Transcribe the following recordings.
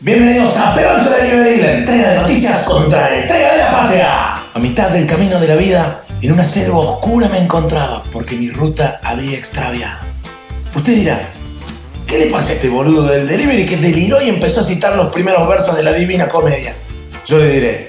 Bienvenidos a Peoncho Delivery, la entrega de noticias contra la entrega de la patria. A mitad del camino de la vida, en una selva oscura me encontraba porque mi ruta había extraviado. Usted dirá, ¿qué le pasa a este boludo del delivery que deliró y empezó a citar los primeros versos de la Divina Comedia? Yo le diré,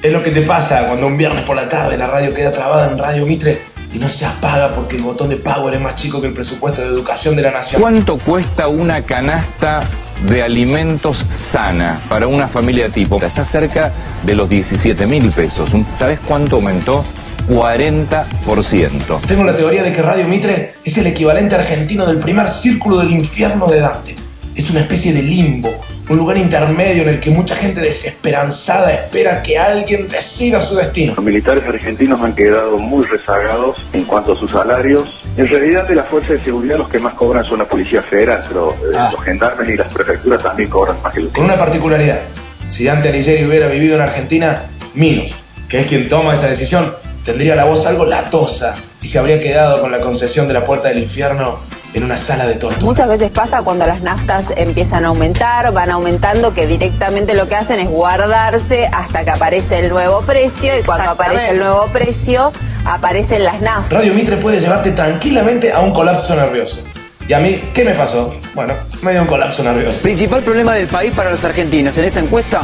es lo que te pasa cuando un viernes por la tarde la radio queda trabada en Radio Mitre y no se apaga porque el botón de power es más chico que el presupuesto de educación de la nación. ¿Cuánto cuesta una canasta de alimentos sana para una familia tipo? Está cerca de los 17 mil pesos. ¿Sabes cuánto aumentó? 40%. Tengo la teoría de que Radio Mitre es el equivalente argentino del primer círculo del infierno de Dante. Es una especie de limbo, un lugar intermedio en el que mucha gente desesperanzada espera que alguien decida su destino. Los militares argentinos han quedado muy rezagados en cuanto a sus salarios. En realidad de la Fuerza de Seguridad los que más cobran son la Policía Federal, pero eh, Ah. los gendarmes y las prefecturas también cobran más que los Con una particularidad. Si Dante Alighieri hubiera vivido en Argentina, Minos, que es quien toma esa decisión, tendría la voz algo latosa y se habría quedado con la concesión de la puerta del infierno en una sala de tortura. Muchas veces pasa cuando las naftas empiezan a aumentar, van aumentando, que directamente lo que hacen es guardarse hasta que aparece el nuevo precio y cuando aparece el nuevo precio aparecen las naftas. Radio Mitre puede llevarte tranquilamente a un colapso nervioso. ¿Y a mí qué me pasó? Bueno, me dio un colapso nervioso. Principal problema del país para los argentinos en esta encuesta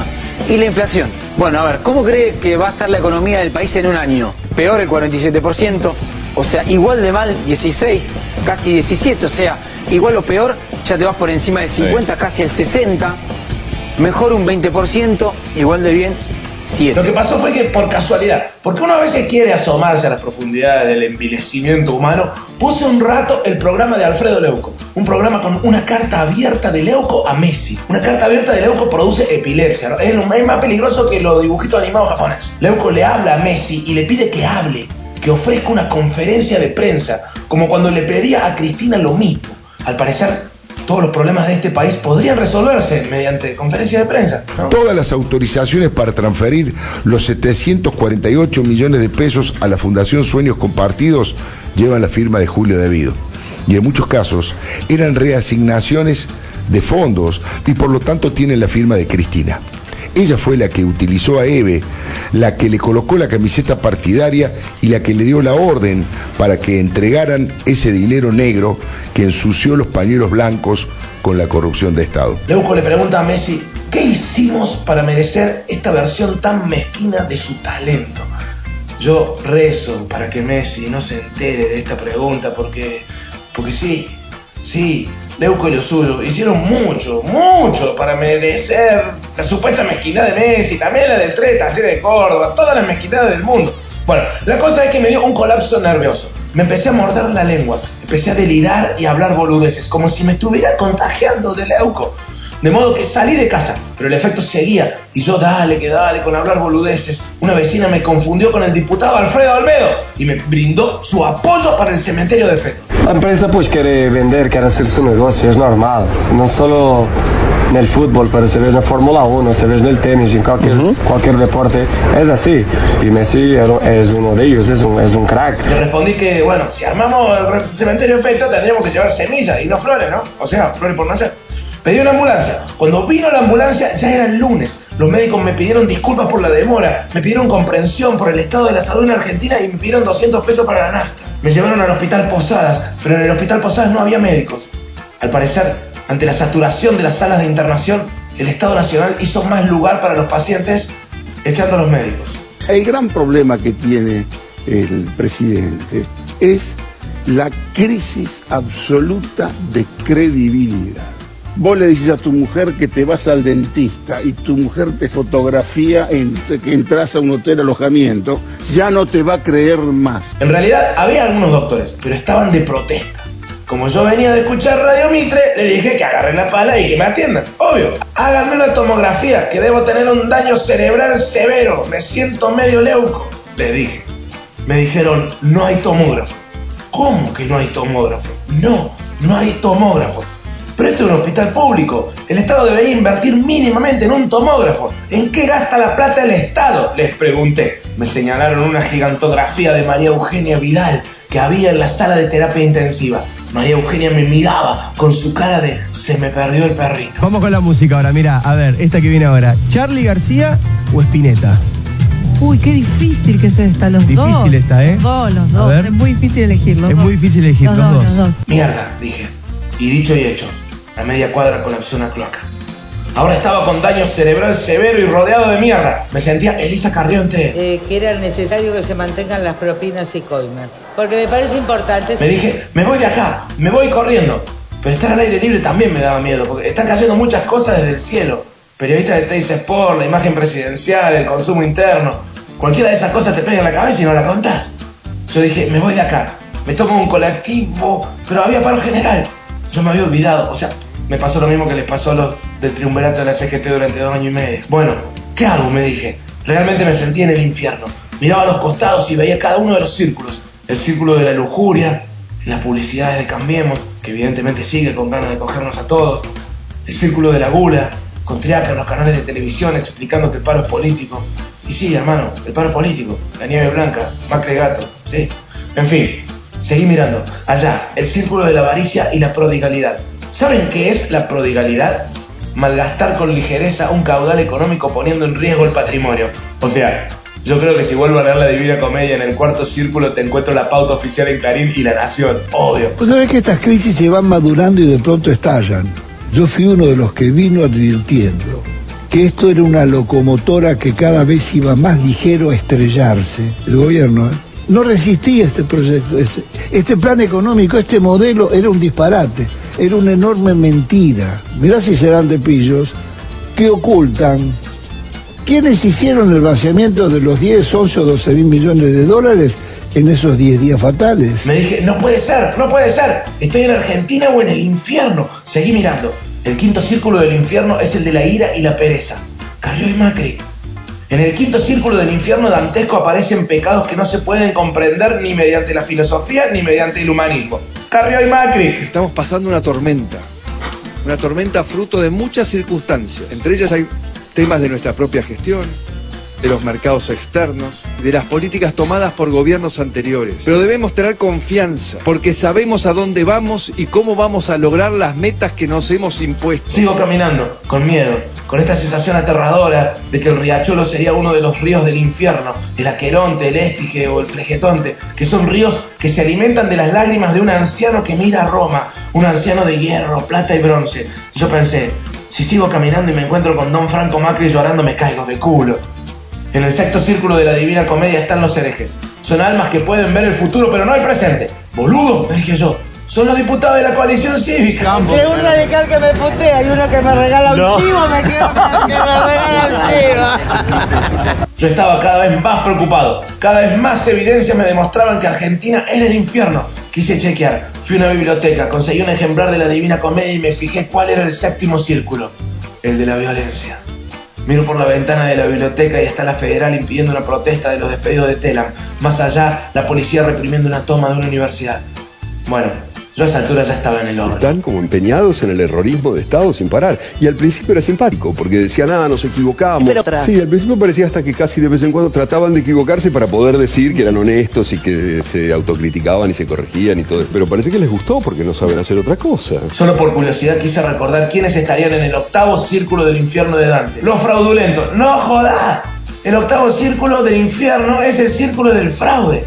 y la inflación. Bueno, a ver, ¿cómo cree que va a estar la economía del país en un año? Peor el 47%, o sea, igual de mal 16, casi 17, o sea, igual o peor, ya te vas por encima de 50, casi el 60. Mejor un 20%, igual de bien 7. Lo que pasó fue que por casualidad, porque uno a veces quiere asomarse a las profundidades del envilecimiento humano, puse un rato el programa de Alfredo Leuco. Un programa con una carta abierta de Leuco a Messi. Una carta abierta de Leuco produce epilepsia. ¿no? Es, lo- es más peligroso que los dibujitos animados japoneses. Leuco le habla a Messi y le pide que hable, que ofrezca una conferencia de prensa, como cuando le pedía a Cristina lo mismo. Al parecer, todos los problemas de este país podrían resolverse mediante conferencia de prensa. Todas las autorizaciones para transferir los 748 millones de pesos a la Fundación Sueños Compartidos llevan la firma de Julio Devido. Y en muchos casos eran reasignaciones de fondos y por lo tanto tienen la firma de Cristina. Ella fue la que utilizó a Eve, la que le colocó la camiseta partidaria y la que le dio la orden para que entregaran ese dinero negro que ensució los pañuelos blancos con la corrupción de Estado. Leuco le pregunta a Messi, ¿qué hicimos para merecer esta versión tan mezquina de su talento? Yo rezo para que Messi no se entere de esta pregunta porque, porque sí, sí, Leuco y lo suyo hicieron mucho, mucho para merecer la supuesta mezquindad de Messi, también la del Tres Talleres de Córdoba, todas las mezquindades del mundo. Bueno, la cosa es que me dio un colapso nervioso. Me empecé a morder la lengua, empecé a delirar y a hablar boludeces, como si me estuviera contagiando de leuco. De modo que salí de casa, pero el efecto seguía y yo dale que dale con hablar boludeces. Una vecina me confundió con el diputado Alfredo Almedo y me brindó su apoyo para el cementerio de fetos. La empresa pues quiere vender, quiere hacer su negocio, es normal. No solo en el fútbol, pero se ve en la Fórmula 1, se ve en el tenis, en cualquier, cualquier deporte. Es así. Y Messi es uno de ellos, es un, es un crack. Le respondí que, bueno, si armamos el cementerio de fetos tendríamos que llevar semillas y no flores, ¿no? O sea, flores por nacer. Pedí una ambulancia. Cuando vino la ambulancia ya era el lunes. Los médicos me pidieron disculpas por la demora, me pidieron comprensión por el estado de la salud en Argentina y me pidieron 200 pesos para la nafta. Me llevaron al hospital Posadas, pero en el hospital Posadas no había médicos. Al parecer, ante la saturación de las salas de internación, el Estado Nacional hizo más lugar para los pacientes echando a los médicos. El gran problema que tiene el presidente es la crisis absoluta de credibilidad. Vos le dices a tu mujer que te vas al dentista y tu mujer te fotografía en, que entras a un hotel alojamiento, ya no te va a creer más. En realidad había algunos doctores, pero estaban de protesta. Como yo venía de escuchar Radio Mitre, le dije que agarren la pala y que me atiendan. Obvio, háganme una tomografía, que debo tener un daño cerebral severo. Me siento medio leuco, le dije. Me dijeron, no hay tomógrafo. ¿Cómo que no hay tomógrafo? No, no hay tomógrafo. Pero esto es un hospital público. El Estado debería invertir mínimamente en un tomógrafo. ¿En qué gasta la plata el Estado? Les pregunté. Me señalaron una gigantografía de María Eugenia Vidal que había en la sala de terapia intensiva. María Eugenia me miraba con su cara de se me perdió el perrito. Vamos con la música ahora, mira, a ver, esta que viene ahora. ¿Charlie García o Spinetta? Uy, qué difícil que es esta, los dos. Difícil esta, ¿eh? Los dos, los dos. Es muy difícil elegirlos. Es muy difícil elegir los dos. Los dos. Mierda, dije. Y dicho y hecho, a media cuadra colapsó una cloaca. Ahora estaba con daño cerebral severo y rodeado de mierda. Me sentía Elisa Carrió entera. Eh, que era necesario que se mantengan las propinas y coimas. Porque me parece importante. Me dije, me voy de acá, me voy corriendo. Pero estar al aire libre también me daba miedo, porque están cayendo muchas cosas desde el cielo. Periodistas de Teis Sport, la imagen presidencial, el consumo interno. Cualquiera de esas cosas te pega en la cabeza y no la contás. Yo dije, me voy de acá, me tomo un colectivo, pero había paro general. Yo me había olvidado, o sea, me pasó lo mismo que les pasó a los del triunvirato de la CGT durante dos años y medio. Bueno, ¿qué hago? Me dije. Realmente me sentí en el infierno. Miraba a los costados y veía cada uno de los círculos. El círculo de la lujuria, las publicidades de Cambiemos, que evidentemente sigue con ganas de cogernos a todos. El círculo de la gula, con Triaca en los canales de televisión explicando que el paro es político. Y sí, hermano, el paro político. La nieve blanca, Macri gato, sí. En fin, seguí mirando. Allá, el círculo de la avaricia y la prodigalidad. ¿Saben qué es la prodigalidad? Malgastar con ligereza un caudal económico poniendo en riesgo el patrimonio. O sea, yo creo que si vuelvo a leer la Divina Comedia en el cuarto círculo te encuentro la pauta oficial en Clarín y La Nación. Obvio. Vos sabés que estas crisis se van madurando y de pronto estallan. Yo fui uno de los que vino advirtiendo que esto era una locomotora que cada vez iba más ligero a estrellarse. El gobierno ¿eh? no resistía este proyecto. Este, este plan económico, este modelo era un disparate, era una enorme mentira. Mirá si se dan de pillos que ocultan ¿Quiénes hicieron el vaciamiento de los 10, 11 o 12 mil millones de dólares en esos 10 días fatales? Me dije, no puede ser, no puede ser. Estoy en Argentina o en el infierno. Seguí mirando. El quinto círculo del infierno es el de la ira y la pereza. Carrió y Macri. En el quinto círculo del infierno dantesco aparecen pecados que no se pueden comprender ni mediante la filosofía ni mediante el humanismo. Carrió y Macri. Estamos pasando una tormenta. Una tormenta fruto de muchas circunstancias. Entre ellas hay temas de nuestra propia gestión, de los mercados externos, de las políticas tomadas por gobiernos anteriores. Pero debemos tener confianza, porque sabemos a dónde vamos y cómo vamos a lograr las metas que nos hemos impuesto. Sigo caminando, con miedo, con esta sensación aterradora de que el riachuelo sería uno de los ríos del infierno, el Aqueronte, el Estige o el Flegetonte, que son ríos que se alimentan de las lágrimas de un anciano que mira a Roma, un anciano de hierro, plata y bronce. Yo pensé, si sigo caminando y me encuentro con Don Franco Macri llorando, me caigo de culo. En el sexto círculo de la Divina Comedia están los herejes. Son almas que pueden ver el futuro, pero no el presente. Boludo, me dije yo. Son los diputados de la coalición cívica. Entre un radical que me putea y uno que me regala un No. chivo, me quedo con el que me regala un chivo. Yo estaba cada vez más preocupado. Cada vez más evidencias me demostraban que Argentina era el infierno. Quise chequear. Fui a una biblioteca, conseguí un ejemplar de la Divina Comedia y me fijé cuál era el séptimo círculo. El de la violencia. Miro por la ventana de la biblioteca y está la federal impidiendo una protesta de los despedidos de Telam. Más allá, la policía reprimiendo una toma de una universidad. Bueno, yo a esa altura ya estaba en el orden. Están como empeñados en el errorismo de Estado sin parar. Y al principio era simpático, porque decían, ah, nos equivocamos. Pero tras- Sí, al principio parecía hasta que casi de vez en cuando trataban de equivocarse para poder decir que eran honestos y que se autocriticaban y se corregían y todo eso. Pero parece que les gustó porque no saben hacer otra cosa. Solo por curiosidad quise recordar quiénes estarían en el octavo círculo del infierno de Dante. Los fraudulentos. ¡No joda! El octavo círculo del infierno es el círculo del fraude.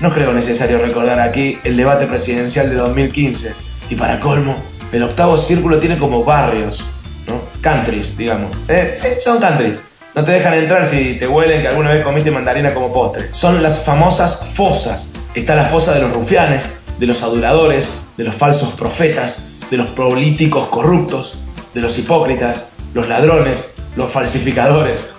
No creo necesario recordar aquí el debate presidencial de 2015. Y para colmo, el octavo círculo tiene como barrios, ¿no? Countries, digamos. Eh, sí, son countries. No te dejan entrar si te huelen que alguna vez comiste mandarina como postre. Son las famosas fosas. Está la fosa de los rufianes, de los aduladores, de los falsos profetas, de los políticos corruptos, de los hipócritas, los ladrones, los falsificadores.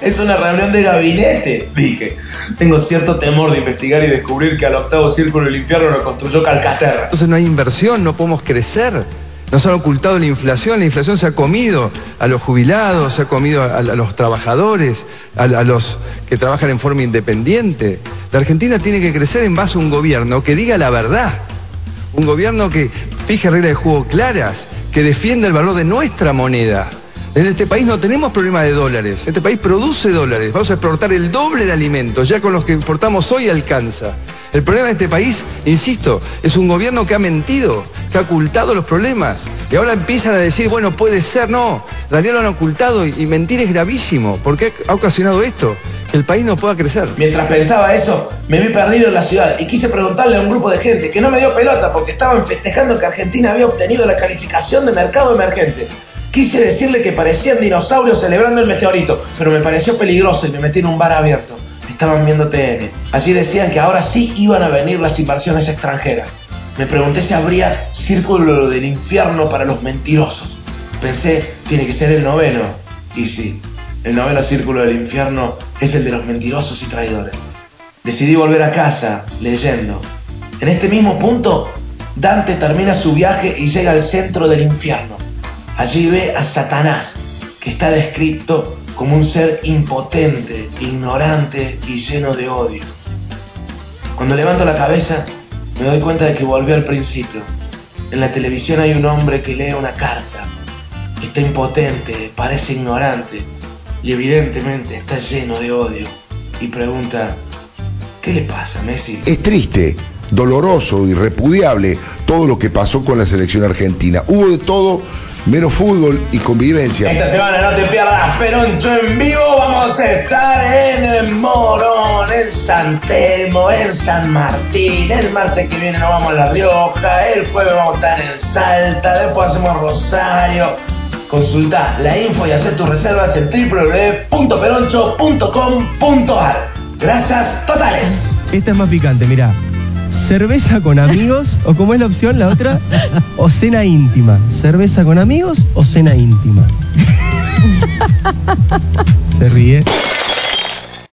Es una reunión de gabinete, dije. Tengo cierto temor de investigar y descubrir que al octavo círculo del infierno lo construyó Calcaterra. Entonces no hay inversión, no podemos crecer. Nos han ocultado la inflación, la inflación se ha comido a los jubilados, se ha comido a, los trabajadores, a, a los que trabajan en forma independiente. La Argentina tiene que crecer en base a un gobierno que diga la verdad. Un gobierno que fije reglas de juego claras, que defienda el valor de nuestra moneda. En este país no tenemos problema de dólares. Este país produce dólares. Vamos a exportar el doble de alimentos. Ya con los que exportamos hoy alcanza. El problema de este país, insisto, es un gobierno que ha mentido, que ha ocultado los problemas. Y ahora empiezan a decir, bueno, puede ser, no. Realidad lo han ocultado y, y mentir es gravísimo. ¿Por qué ha ocasionado esto? Que el país no pueda crecer. Mientras pensaba eso, me vi perdido en la ciudad y quise preguntarle a un grupo de gente que no me dio pelota porque estaban festejando que Argentina había obtenido la calificación de mercado emergente. Quise decirle que parecían dinosaurios celebrando el meteorito, pero me pareció peligroso y me metí en un bar abierto. Estaban viendo TN. Allí decían que ahora sí iban a venir las inversiones extranjeras. Me pregunté si habría círculo del infierno para los mentirosos. Pensé, tiene que ser el noveno. Y sí, el noveno círculo del infierno es el de los mentirosos y traidores. Decidí volver a casa leyendo. En este mismo punto, Dante termina su viaje y llega al centro del infierno. Allí ve a Satanás, que está descrito como un ser impotente, ignorante y lleno de odio. Cuando levanto la cabeza, me doy cuenta de que volví al principio. En la televisión hay un hombre que lee una carta. Está impotente, parece ignorante y evidentemente está lleno de odio. Y pregunta, ¿qué le pasa, Messi? Es triste, doloroso y repudiable todo lo que pasó con la selección argentina. Hubo de todo menos fútbol y convivencia. Esta semana no te pierdas Peroncho en vivo. Vamos a estar en Morón, en San Telmo, en San Martín. El martes que viene nos vamos a La Rioja. El jueves vamos a estar en Salta. Después hacemos Rosario. Consulta la info y hacer tus reservas en www.peroncho.com.ar. Gracias totales. Esta es más picante, mirá. Cerveza con amigos, o como es la opción, la otra, o cena íntima. Cerveza con amigos o cena íntima. Se ríe.